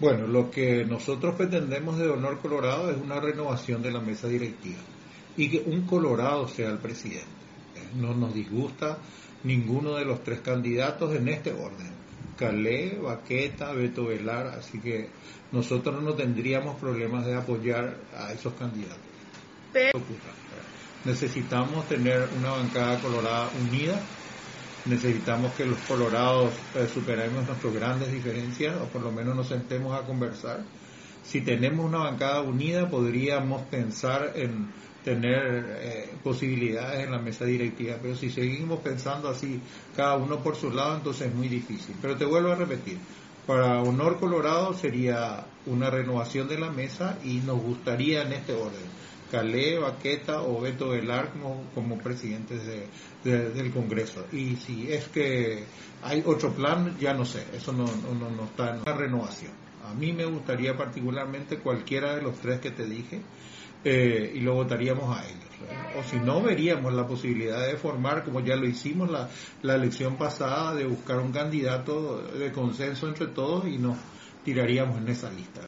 Bueno, lo que nosotros pretendemos de Honor Colorado es una renovación de la mesa directiva y que un Colorado sea el presidente. No nos disgusta ninguno de los tres candidatos en este orden. Calé, Baqueta, Beto Velar, así que nosotros no tendríamos problemas de apoyar a esos candidatos. Necesitamos tener una bancada colorada unida, necesitamos que los colorados eh, superemos nuestras grandes diferencias o por lo menos nos sentemos a conversar. Si tenemos una bancada unida podríamos pensar en tener eh, posibilidades en la mesa directiva, pero si seguimos pensando así, cada uno por su lado, entonces es muy difícil. Pero te vuelvo a repetir, para Honor Colorado sería una renovación de la mesa y nos gustaría en este orden. Calé, Baqueta o Beto Velar como, presidentes del Congreso. Y si es que hay otro plan, ya no sé, eso no, no, no está en la renovación. A mí me gustaría particularmente cualquiera de los tres que te dije, eh, y lo votaríamos a ellos. O si no, veríamos la posibilidad de formar, como ya lo hicimos la, la elección pasada, de buscar un candidato de consenso entre todos y nos tiraríamos en esa lista.